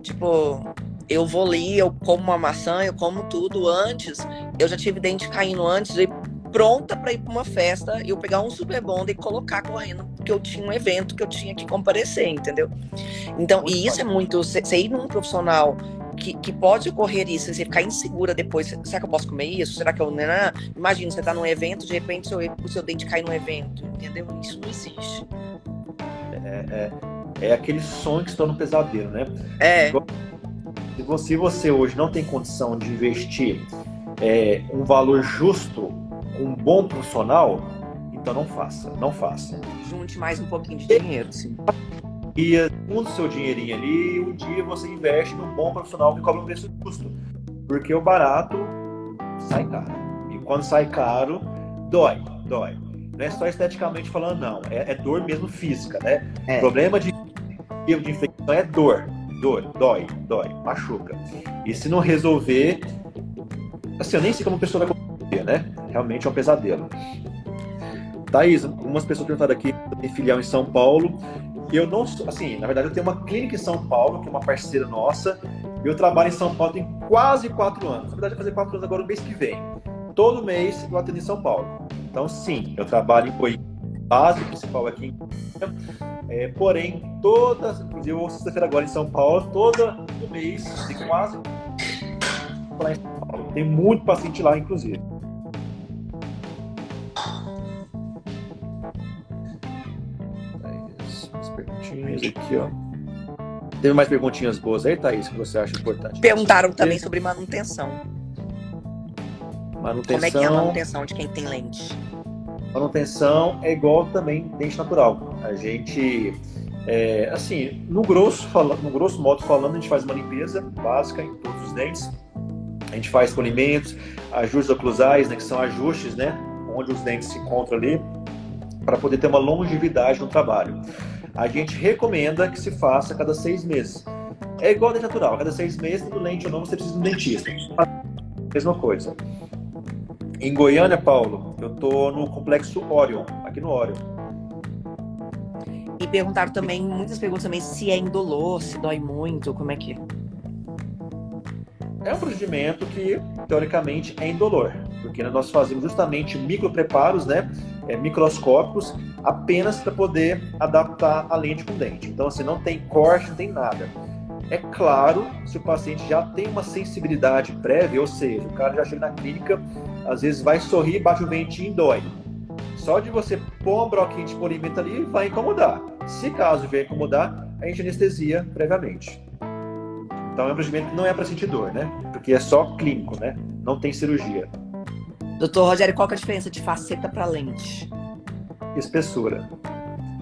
Tipo, eu vou ali, eu como uma maçã, eu como tudo antes. Eu já tive dente caindo antes e pronta para ir para uma festa, eu pegar um super bond e colocar correndo, porque eu tinha um evento que eu tinha que comparecer, entendeu? Então, e isso é muito. Você ir num profissional que, que, pode ocorrer isso, você ficar insegura depois, será que eu posso comer isso? Será que eu. Não, não? Imagina, você tá num evento, de repente seu, o seu dente cai no evento, entendeu? Isso não existe. É, é, é aquele sonho que está no pesadelo, né? É. Se você hoje não tem condição de investir é, um valor justo com um bom profissional, então não faça, não faça. Junte mais um pouquinho de dinheiro, sim. E junte seu dinheirinho ali e um dia você investe num bom profissional que cobra um preço justo. Porque o barato sai caro. E quando sai caro, dói, dói. Não é só esteticamente falando, não. É, é dor mesmo física, né? É. O problema de, de infecção é dor dor, dói, dói, machuca. E se não resolver, assim, eu nem sei como a pessoa vai né? Realmente é um pesadelo. Thaís, algumas pessoas perguntaram aqui, tem filial em São Paulo. Eu não, assim, na verdade eu tenho uma clínica em São Paulo, que é uma parceira nossa. Eu trabalho em São Paulo tem quase quatro anos. Na verdade, fazer quatro anos agora no mês que vem. Todo mês eu atendo em São Paulo. Então, sim, eu trabalho em Coimbra, base principal aqui em é, porém, todas, inclusive eu vou sexta-feira agora em São Paulo, todo o mês, tem quase lá em São Paulo. Tem muito paciente lá, inclusive. Perguntinhas aqui, ó. Teve mais perguntinhas boas aí, Thaís, que você acha importante? Perguntaram também sobre manutenção. Manutenção. Como é que é a manutenção de quem tem lente? manutenção é igual também dente natural. A gente, é, assim, no grosso, no grosso modo falando, a gente faz uma limpeza básica em todos os dentes. A gente faz polimentos, ajustes oclusais, né, que são ajustes, né, onde os dentes se encontram ali, para poder ter uma longevidade no trabalho. A gente recomenda que se faça a cada seis meses. É igual dente natural, a cada seis meses, tendo lente ou não, você precisa de um dentista. Mesma coisa. Em Goiânia, Paulo, eu tô no complexo Orion, aqui no Orion. E perguntaram também, muitas perguntas também, se é indolor, se dói muito, como é que é? É um procedimento que, teoricamente, é indolor, porque nós fazemos justamente micropreparos, né, é, microscópicos, apenas para poder adaptar a lente com o dente. Então, assim, não tem corte, não tem nada. É claro, se o paciente já tem uma sensibilidade prévia, ou seja, o cara já chega na clínica, às vezes vai sorrir, bate o ventinho e dói. Só de você pôr um broquinho de polimento ali, vai incomodar. Se caso vier incomodar, a gente anestesia previamente. Então é um procedimento que não é para sentir dor, né? Porque é só clínico, né? Não tem cirurgia. Doutor Rogério, qual é a diferença de faceta para lente? Espessura.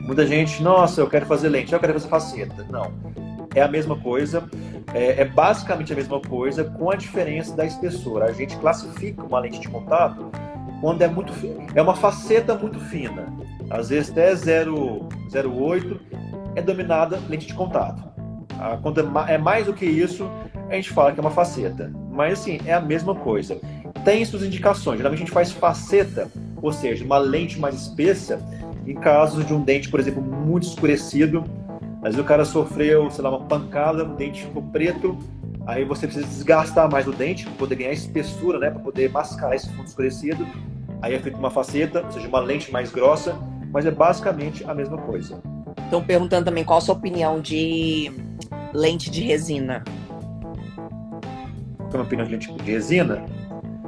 Muita gente, nossa, eu quero fazer lente, eu quero fazer faceta. Não é a mesma coisa. é, é, basicamente a mesma coisa, com a diferença da espessura. A gente classifica uma lente de contato quando é muito é uma faceta muito fina. Às vezes até 0,08 é dominada lente de contato. Quando é, é mais do que isso, a gente fala que é uma faceta. Mas assim, é a mesma coisa. Tem suas indicações. Geralmente a gente faz faceta, ou seja, uma lente mais espessa, em casos de um dente, por exemplo, muito escurecido. Mas o cara sofreu, sei lá, uma pancada, o dente ficou preto, aí você precisa desgastar mais o dente para poder ganhar espessura, né, para poder mascarar esse fundo escurecido. Aí é feita uma faceta, ou seja, uma lente mais grossa, mas é basicamente a mesma coisa. Estão perguntando também qual a sua opinião de lente de resina. Qual é a opinião de lente de resina?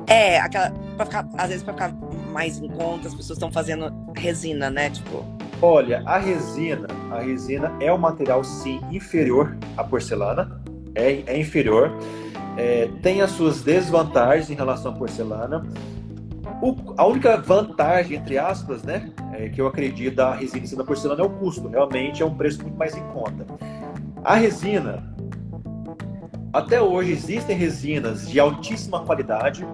É, aquela. Pra ficar, às vezes, para ficar mais em conta, as pessoas estão fazendo resina, né? Tipo. Olha, a resina, a resina é um material sim inferior à porcelana, é, é inferior, é, tem as suas desvantagens em relação à porcelana. O, a única vantagem, entre aspas, né, é, que eu acredito da resina e da porcelana é o custo. Realmente é um preço muito mais em conta. A resina, até hoje existem resinas de altíssima qualidade,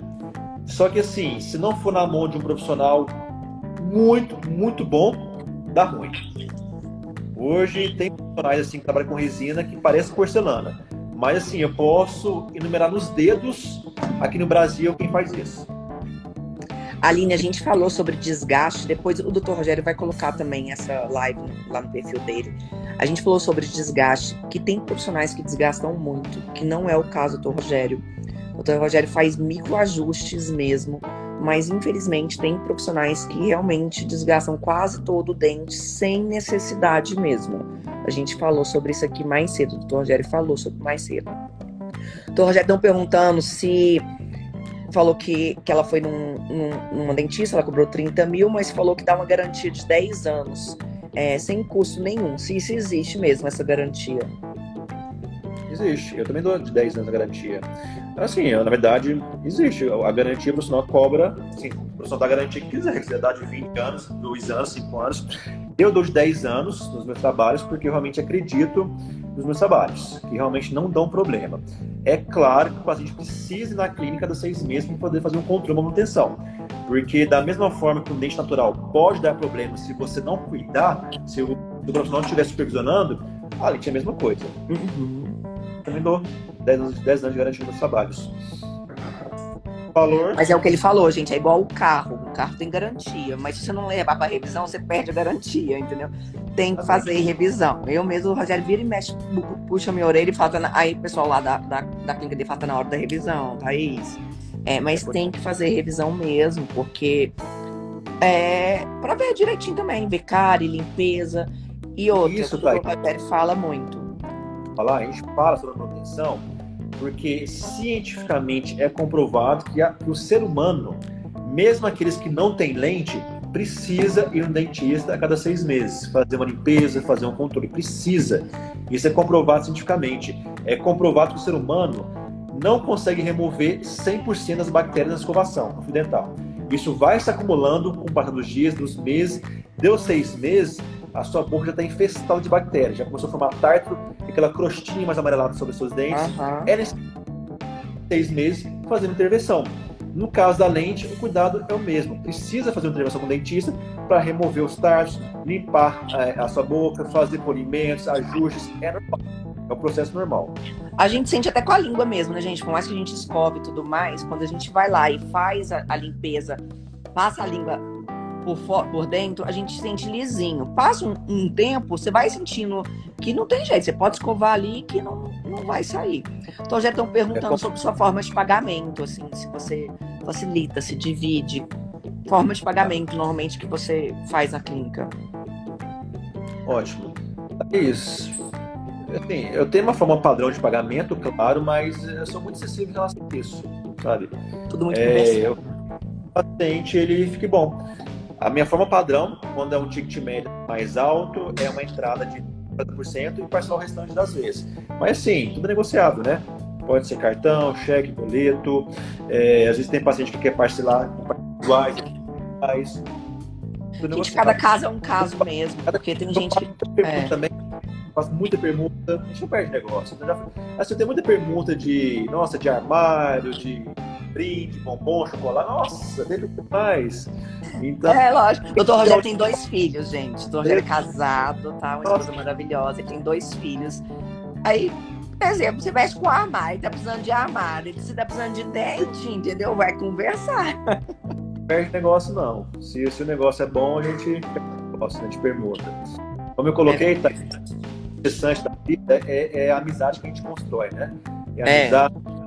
só que assim, se não for na mão de um profissional muito, muito bom, dá ruim. Hoje tem profissionais assim que trabalham com resina que parece porcelana. Mas assim, eu posso enumerar nos dedos aqui no Brasil quem faz isso. Aline, a gente falou sobre desgaste, depois o Dr. Rogério vai colocar também essa live lá no perfil dele. A gente falou sobre desgaste, que tem profissionais que desgastam muito, que não é o caso do Dr. Rogério. O Dr. Rogério faz microajustes mesmo, mas infelizmente tem profissionais que realmente desgastam quase todo o dente sem necessidade mesmo. A gente falou sobre isso aqui mais cedo, o Dr. Rogério falou sobre mais cedo. O Dr. Rogério estão perguntando se falou que, que ela foi num, num, numa dentista, ela cobrou 30 mil, mas falou que dá uma garantia de 10 anos, é, sem custo nenhum. Se isso existe mesmo, essa garantia. Existe. Eu também dou de 10 anos a garantia. Assim, na verdade, existe. A garantia, profissional cobra, assim, o profissional dá a garantia que quiser. Se quiser dar de 20 anos, 2 anos, 5 anos. Eu dou de 10 anos nos meus trabalhos, porque eu realmente acredito nos meus trabalhos, que realmente não dão problema. É claro que o paciente precisa ir na clínica dos seis meses para poder fazer um controle, uma manutenção. Porque da mesma forma que o dente natural pode dar problema se você não cuidar, se o, o profissional estiver supervisionando, a lente é a mesma coisa. Uhum. Dou 10 anos, 10 anos de garantia nos trabalhos. Valor. Mas é o que ele falou, gente. É igual o carro. O carro tem garantia. Mas se você não levar para revisão, você perde a garantia, entendeu? Tem que fazer revisão. Eu mesmo, o Rogério vira e mexe, puxa minha orelha e fala. Tá aí, o pessoal lá da, da, da clínica de fala tá na hora da revisão, Thaís. É, mas tem que fazer revisão mesmo, porque é para ver direitinho também, e limpeza. E outra, Isso, o Rogério fala muito. Falar, a gente fala sobre a manutenção porque cientificamente é comprovado que, a, que o ser humano, mesmo aqueles que não têm lente, precisa ir no dentista a cada seis meses, fazer uma limpeza, fazer um controle. Precisa. Isso é comprovado cientificamente. É comprovado que o ser humano não consegue remover 100% das bactérias da escovação no fio dental. Isso vai se acumulando com o passar dos dias, dos meses. Deu seis meses, a sua boca já está infestada de bactérias, já começou a formar tártaro, aquela crostinha mais amarelada sobre os seus dentes. Uhum. É necessário seis meses fazendo intervenção. No caso da lente, o cuidado é o mesmo. Precisa fazer uma intervenção com o dentista para remover os tarsos, limpar é, a sua boca, fazer polimentos, ajustes. É normal. É o processo normal. A gente sente até com a língua mesmo, né, gente? Por mais que a gente escove e tudo mais, quando a gente vai lá e faz a, a limpeza, passa a língua por, por dentro, a gente sente lisinho. Passa um, um, tempo, você vai sentindo que não tem jeito. Você pode escovar ali que não, não vai sair. Então já estão perguntando sobre sua forma de pagamento, assim, se você facilita, se divide. Forma de pagamento, normalmente, que você faz na clínica. Ótimo. É isso. Assim, eu tenho uma forma padrão de pagamento, claro, mas eu sou muito acessível em relação a isso, sabe? Tudo muito é, eu, o paciente, ele fique bom. A minha forma padrão, quando é um ticket médio mais alto, é uma entrada de 50% e parcelar o restante das vezes. Mas sim, tudo é negociável, né? Pode ser cartão, cheque, boleto. É, às vezes tem paciente que quer parcelar iguais, Gente, cada caso é um caso mesmo, porque tem gente que. É. Também, faço muita permuta, a gente não perde negócio. Já, assim, tem muita permuta de, nossa, de armário, de brinde, bombom, chocolate, nossa, teve mais. Então, é, lógico. O doutor Rogério tem dois filhos, gente. O doutor Rogério é casado, tá? Uma esposa maravilhosa, ele tem dois filhos. Aí, por exemplo, você mexe com armário, tá precisando de armário, você tá precisando de dente, entendeu? Vai conversar. Não perde negócio, não. Se, se o negócio é bom, a gente, a gente permuta. Como eu coloquei, é. tá, interessante da vida é, é, a amizade que a gente constrói, né? É a é.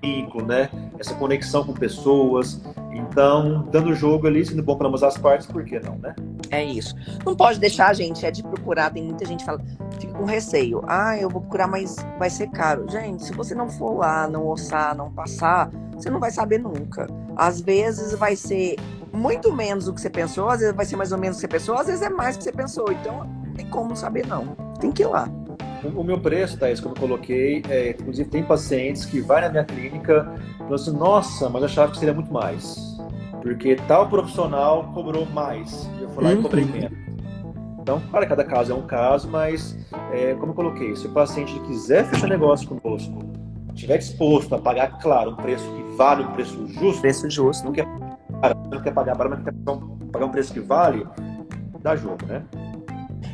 Vínculo, né? Essa conexão com pessoas. Então, dando jogo ali, sendo bom para ambas as partes, por que não, né? É isso. Não pode deixar, gente, é de procurar. Tem muita gente que fala, fica com receio. Ah, eu vou procurar, mas vai ser caro. Gente, se você não for lá, não orçar, não passar, você não vai saber nunca. Às vezes vai ser muito menos do que você pensou, às vezes vai ser mais ou menos o que você pensou, às vezes é mais do que você pensou. Então, não tem como saber, não. Tem que ir lá. O meu preço, Thaís, como eu coloquei, é, inclusive tem pacientes que vai na minha clínica e falam assim, nossa, mas eu achava que seria muito mais. Porque tal profissional cobrou mais. E eu fui lá uhum. e cobrei menos. Então, para cada caso é um caso, mas é, como eu coloquei, se o paciente quiser fechar negócio conosco, estiver disposto a pagar, claro, um preço que vale, um preço justo. Preço justo. Não quer, não quer pagar barato, mas quer pagar um preço que vale, dá jogo, né?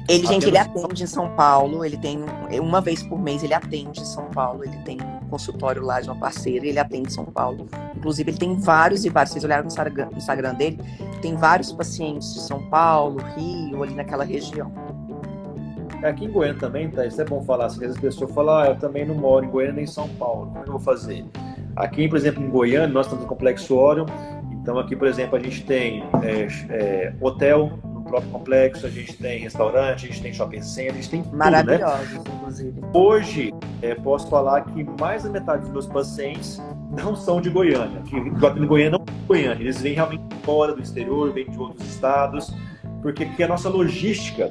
Ele, gente, ele atende em São Paulo, ele tem, uma vez por mês ele atende em São Paulo, ele tem um consultório lá de uma parceira, ele atende em São Paulo. Inclusive, ele tem vários e vários, vocês olharam no Instagram dele, tem vários pacientes de São Paulo, Rio, ali naquela região. É, aqui em Goiânia também, tá? Isso é bom falar, às vezes as pessoas falam, ah, eu também não moro em Goiânia nem em São Paulo, como é que eu vou fazer? Aqui, por exemplo, em Goiânia, nós estamos no Complexo Orion, então aqui, por exemplo, a gente tem é, é, hotel, próprio complexo, a gente tem restaurante, a gente tem shopping center, a gente tem tudo, Maravilhosos, né? inclusive. Hoje, é, posso falar que mais da metade dos meus pacientes não são de Goiânia, que em Goiânia não é Goiânia, eles vêm realmente fora do exterior, vêm de outros estados, porque a nossa logística,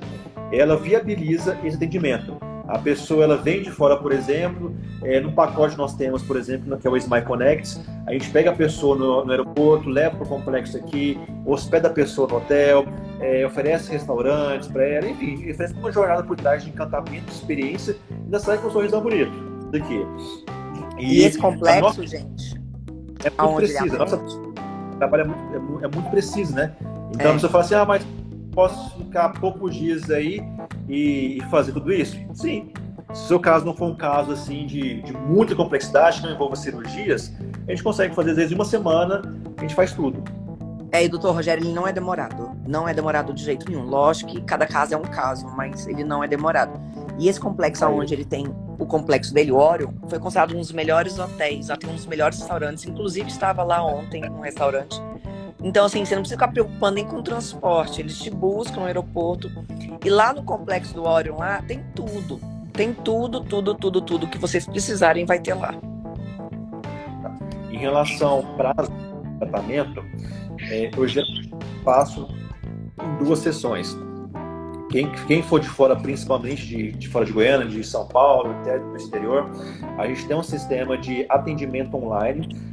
ela viabiliza esse atendimento. A pessoa ela vem de fora, por exemplo, é, no pacote nós temos, por exemplo, que é o Smile Connect, a gente pega a pessoa no, no aeroporto, leva para o complexo aqui, hospeda a pessoa no hotel, é, oferece restaurantes para ela, enfim, oferece uma jornada por trás de encantamento, de experiência, e ainda sai com um sorriso bonito daqui. E, e esse complexo, nossa, gente, é muito preciso. Nossa trabalho é muito, é muito, é muito preciso, né? Então é. a pessoa fala assim, ah, mas posso ficar poucos dias aí e, fazer tudo isso? Sim. Se o seu caso não for um caso assim de, de muita complexidade, que não envolva cirurgias, a gente consegue fazer às vezes uma semana, a gente faz tudo. É, e doutor Rogério, ele não é demorado. Não é demorado de jeito nenhum. Lógico que cada caso é um caso, mas ele não é demorado. E esse complexo onde ele tem o complexo dele, o Orion, foi considerado um dos melhores hotéis, tem um dos melhores restaurantes. Inclusive, estava lá ontem um restaurante então, assim, você não precisa ficar preocupando nem com transporte. Eles te buscam no aeroporto. E lá no complexo do Orion, lá, tem tudo. Tem tudo, tudo, tudo, tudo que vocês precisarem vai ter lá. Em relação ao prazo de tratamento, é, eu geralmente faço em duas sessões. Quem, quem for de fora, principalmente de, de fora de Goiânia, de São Paulo, até do exterior, a gente tem um sistema de atendimento online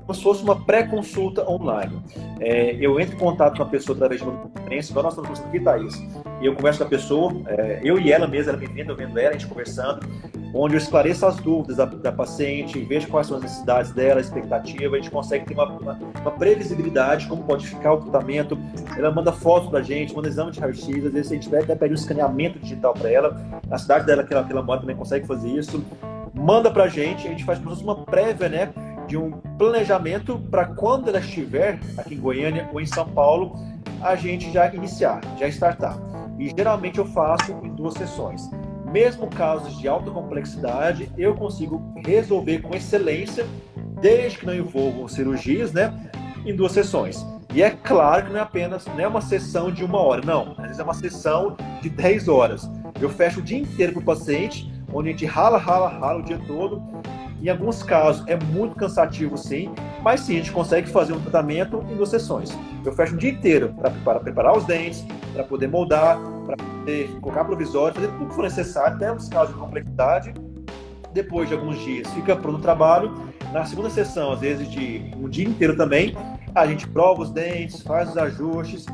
como se fosse uma pré-consulta online. É, eu entro em contato com a pessoa através de uma conferência, igual nós estamos aqui, Thaís, e eu converso com a pessoa, é, eu e ela mesma, ela me vendo, eu vendo ela, a gente conversando, onde eu esclareço as dúvidas da, da paciente, vejo quais são as necessidades dela, a expectativa, a gente consegue ter uma, uma, uma previsibilidade, como pode ficar o tratamento, ela manda fotos pra gente, manda exame de raio-x, às vezes a gente até pedir um escaneamento digital para ela, na cidade dela que ela, que ela mora também consegue fazer isso, manda pra gente, a gente faz uma prévia, né, de um planejamento para quando ela estiver aqui em Goiânia ou em São Paulo, a gente já iniciar, já startar. E geralmente eu faço em duas sessões. Mesmo casos de alta complexidade, eu consigo resolver com excelência, desde que não envolvam cirurgias, né? Em duas sessões. E é claro que não é apenas não é uma sessão de uma hora, não. Às vezes é uma sessão de 10 horas. Eu fecho o dia inteiro para o paciente, onde a gente rala, rala, rala o dia todo em alguns casos é muito cansativo, sim, mas sim, a gente consegue fazer um tratamento em duas sessões. Eu fecho o dia inteiro para preparar os dentes, para poder moldar, para poder colocar provisório, fazer tudo que for necessário, até nos casos de complexidade. Depois de alguns dias, fica pronto o trabalho. Na segunda sessão, às vezes de um dia inteiro também, a gente prova os dentes, faz os ajustes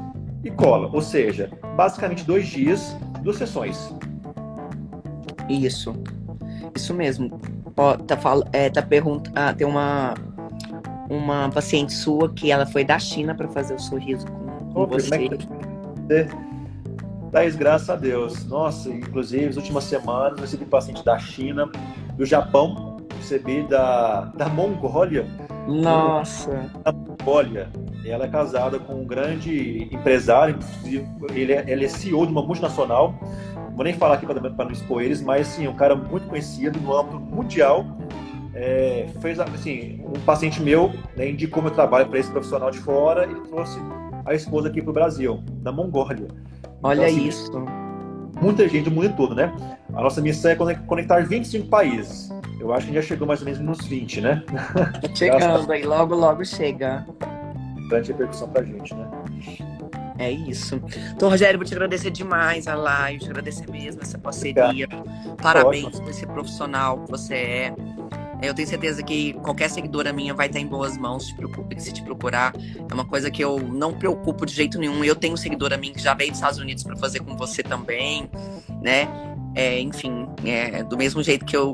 e cola. Ou seja, basicamente dois dias, duas sessões. Isso. Isso mesmo. Ó, tá, é, tá perguntando. Ah, tem uma, uma paciente sua que ela foi da China para fazer o sorriso com, com você. Thaís, graças a Deus. Nossa, inclusive, nas últimas semanas, eu recebi paciente da China, do Japão, recebi da, da Mongólia. Nossa! Da Mongólia. Ela é casada com um grande empresário, ele é, ele é CEO de uma multinacional. Vou nem falar aqui para não expor eles, mas sim, um cara muito conhecido no âmbito mundial. É, fez assim, um paciente meu né, indicou meu trabalho para esse profissional de fora e trouxe a esposa aqui para o Brasil, da Mongólia. Olha então, assim, isso. Muita gente do mundo todo, né? A nossa missão é conectar 25 países. Eu acho que já chegou mais ou menos nos 20, né? Chegando aí, logo, logo chega. Grande repercussão pra gente, né? É isso. Então, Rogério, vou te agradecer demais a live, te agradecer mesmo essa parceria. Parabéns por esse profissional que você é. Eu tenho certeza que qualquer seguidora minha vai estar em boas mãos, te preocupe, se te procurar. É uma coisa que eu não preocupo de jeito nenhum. Eu tenho seguidora minha que já veio dos Estados Unidos para fazer com você também, né? É, enfim, é, do mesmo jeito que eu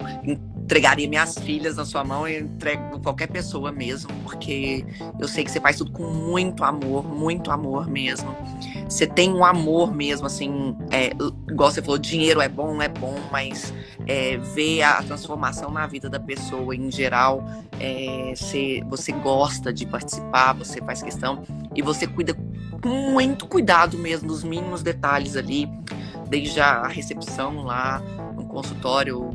entregaria minhas filhas na sua mão, eu entrego qualquer pessoa mesmo, porque eu sei que você faz tudo com muito amor, muito amor mesmo. Você tem um amor mesmo, assim, é, igual você falou, dinheiro é bom, é bom, mas é, ver a transformação na vida da pessoa em geral, é, você, você gosta de participar, você faz questão e você cuida com muito cuidado mesmo dos mínimos detalhes ali, desde a recepção lá no consultório,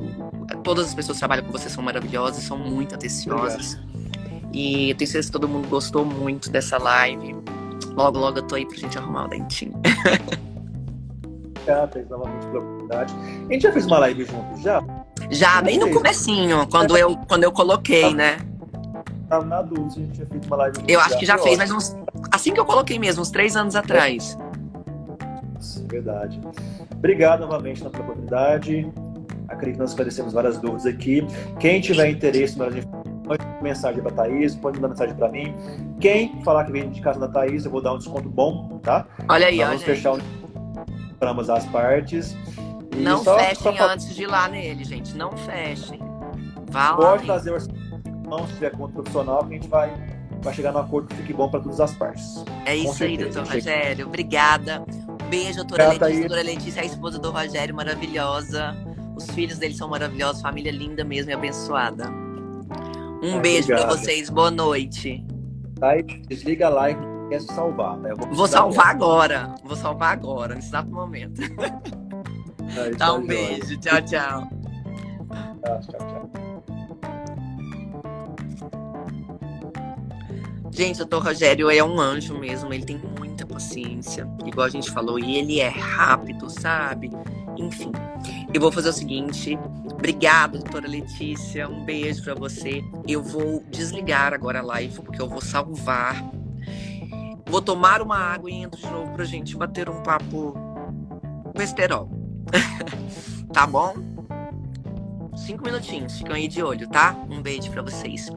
todas as pessoas que trabalham com você são maravilhosas, são muito atenciosas. E eu tenho certeza que todo mundo gostou muito dessa live. Logo, logo eu tô aí pra gente arrumar o dentinho. Obrigado, novamente pela oportunidade. A gente já fez uma live junto, já? Já, bem no comecinho, quando eu, quando eu coloquei, né? Tava na dúvida a gente tinha feito uma live junto. Eu acho que já fez, mas uns, assim que eu coloquei mesmo, uns três anos atrás. Verdade. Obrigado novamente pela oportunidade. Acredito que nós esclarecemos várias dúvidas aqui. Quem tiver interesse nas informações, mensagem para a Thaís, pode mandar mensagem para mim. Quem falar que vem de casa da Thaís, eu vou dar um desconto bom, tá? Olha aí, nós olha Vamos fechar o para ambas as partes. E não só, fechem só... antes de ir lá nele, gente. Não fechem. Vá lá. Pode fazer o não se tiver conta profissional, que a gente vai, vai chegar no acordo que fique bom para todas as partes. É isso certeza. aí, doutor Rogério. Obrigada. Um beijo, doutora Letícia. Doutora Letícia, a esposa do Rogério, maravilhosa. Os filhos dele são maravilhosos, família linda mesmo e abençoada. Um beijo para vocês, boa noite. Tá aí, desliga a live e quer se salvar. Tá? Vou, vou salvar agora. Vou salvar agora, nesse exato momento. Aí, tá, (laughs) um beijo. Tchau, tchau. Tchau, tchau, tchau. Gente, o doutor Rogério é um anjo mesmo, ele tem muita paciência, igual a gente falou, e ele é rápido, sabe? Enfim, eu vou fazer o seguinte. Obrigada, doutora Letícia. Um beijo para você. Eu vou desligar agora a live, porque eu vou salvar. Vou tomar uma água e entro de novo pra gente bater um papo besterol. (laughs) tá bom? Cinco minutinhos. Ficam aí de olho, tá? Um beijo para vocês.